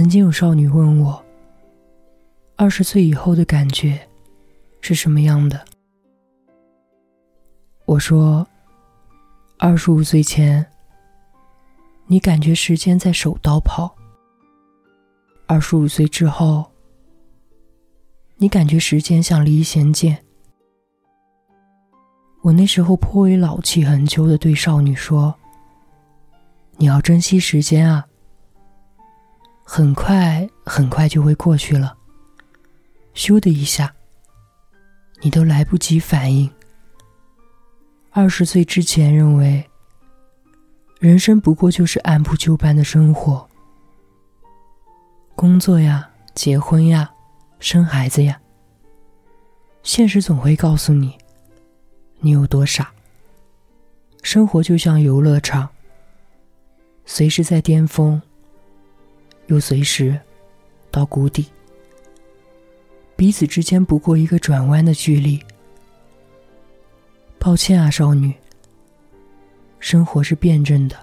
曾经有少女问我：“二十岁以后的感觉是什么样的？”我说：“二十五岁前，你感觉时间在手刀跑；二十五岁之后，你感觉时间像离弦箭。”我那时候颇为老气横秋的对少女说：“你要珍惜时间啊。”很快，很快就会过去了。咻的一下，你都来不及反应。二十岁之前认为，人生不过就是按部就班的生活，工作呀，结婚呀，生孩子呀。现实总会告诉你，你有多傻。生活就像游乐场，随时在巅峰。又随时到谷底，彼此之间不过一个转弯的距离。抱歉啊，少女，生活是辩证的。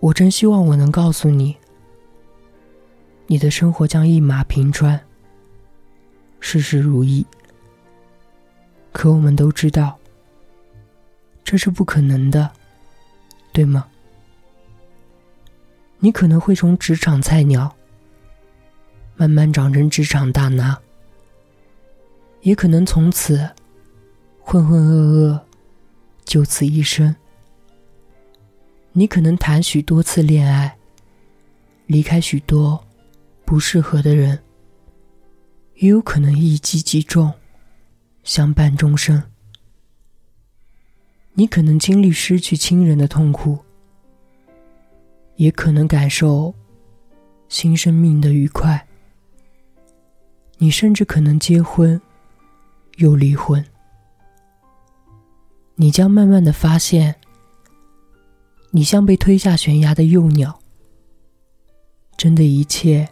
我真希望我能告诉你，你的生活将一马平川，事事如意。可我们都知道，这是不可能的，对吗？你可能会从职场菜鸟慢慢长成职场大拿，也可能从此浑浑噩噩，就此一生。你可能谈许多次恋爱，离开许多不适合的人，也有可能一击即中，相伴终生。你可能经历失去亲人的痛苦。也可能感受新生命的愉快。你甚至可能结婚，又离婚。你将慢慢的发现，你像被推下悬崖的幼鸟。真的一切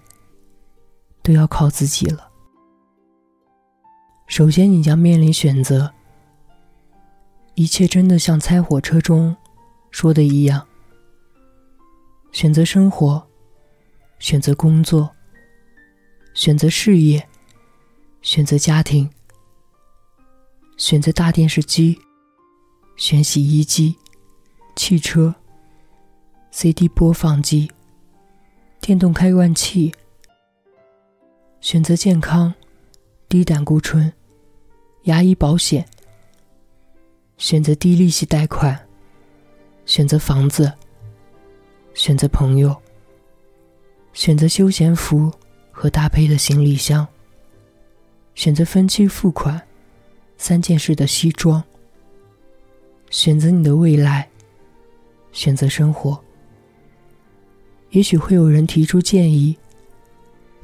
都要靠自己了。首先，你将面临选择。一切真的像猜火车中说的一样。选择生活，选择工作，选择事业，选择家庭，选择大电视机，选洗衣机、汽车、CD 播放机、电动开关器，选择健康、低胆固醇、牙医保险，选择低利息贷款，选择房子。选择朋友，选择休闲服和搭配的行李箱，选择分期付款、三件式的西装，选择你的未来，选择生活。也许会有人提出建议，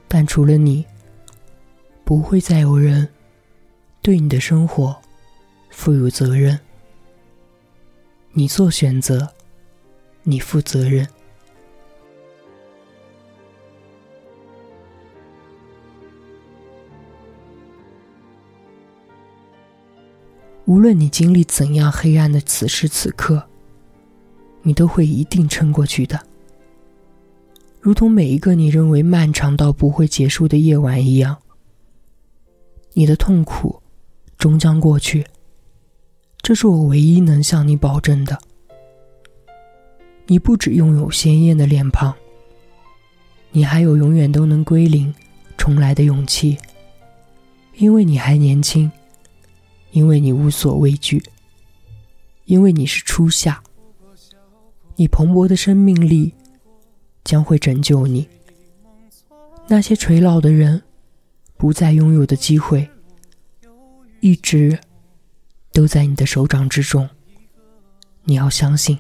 但除了你，不会再有人对你的生活负有责任。你做选择，你负责任。无论你经历怎样黑暗的此时此刻，你都会一定撑过去的。如同每一个你认为漫长到不会结束的夜晚一样，你的痛苦终将过去。这是我唯一能向你保证的。你不只拥有鲜艳的脸庞，你还有永远都能归零、重来的勇气，因为你还年轻。因为你无所畏惧，因为你是初夏，你蓬勃的生命力将会拯救你。那些垂老的人不再拥有的机会，一直都在你的手掌之中。你要相信。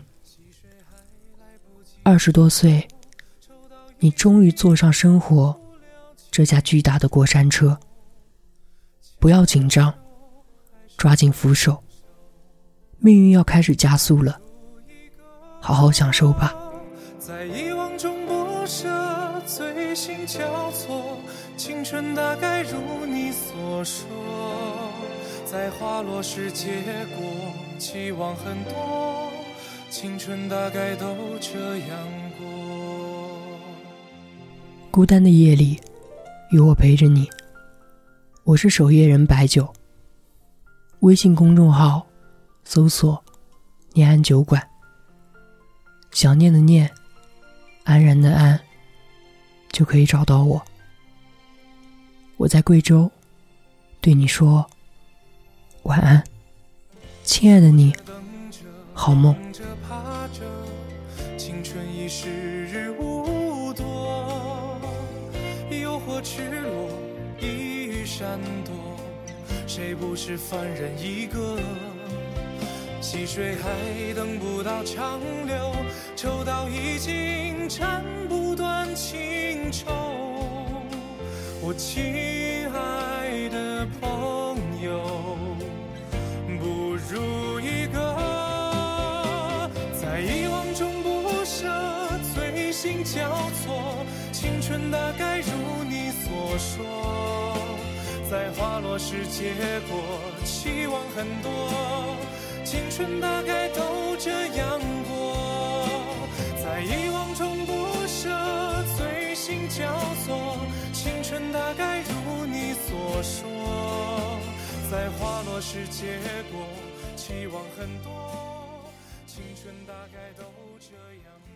二十多岁，你终于坐上生活这架巨大的过山车。不要紧张。抓紧扶手，命运要开始加速了，好好享受吧。在遗忘中不舍，醉心交错，青春大概如你所说，在花落时结果，期望很多，青春大概都这样过。孤单的夜里，有我陪着你。我是守夜人白酒。微信公众号搜索“念安酒馆”，想念的念，安然的安，就可以找到我。我在贵州，对你说晚安，亲爱的你，好梦。青春已时日无多，诱惑赤裸，一语闪躲，谁不是凡人一个？细水还等不到长流，抽刀已经斩不断情愁。我亲爱的朋友，不如一个在遗忘中不舍，醉。心交错，青春大概如你所说，在花落时结果，期望很多，青春大概都这样过。在遗忘中不舍，醉心交错，青春大概如你所说。在花落时结果，期望很多，青春大概都这样过。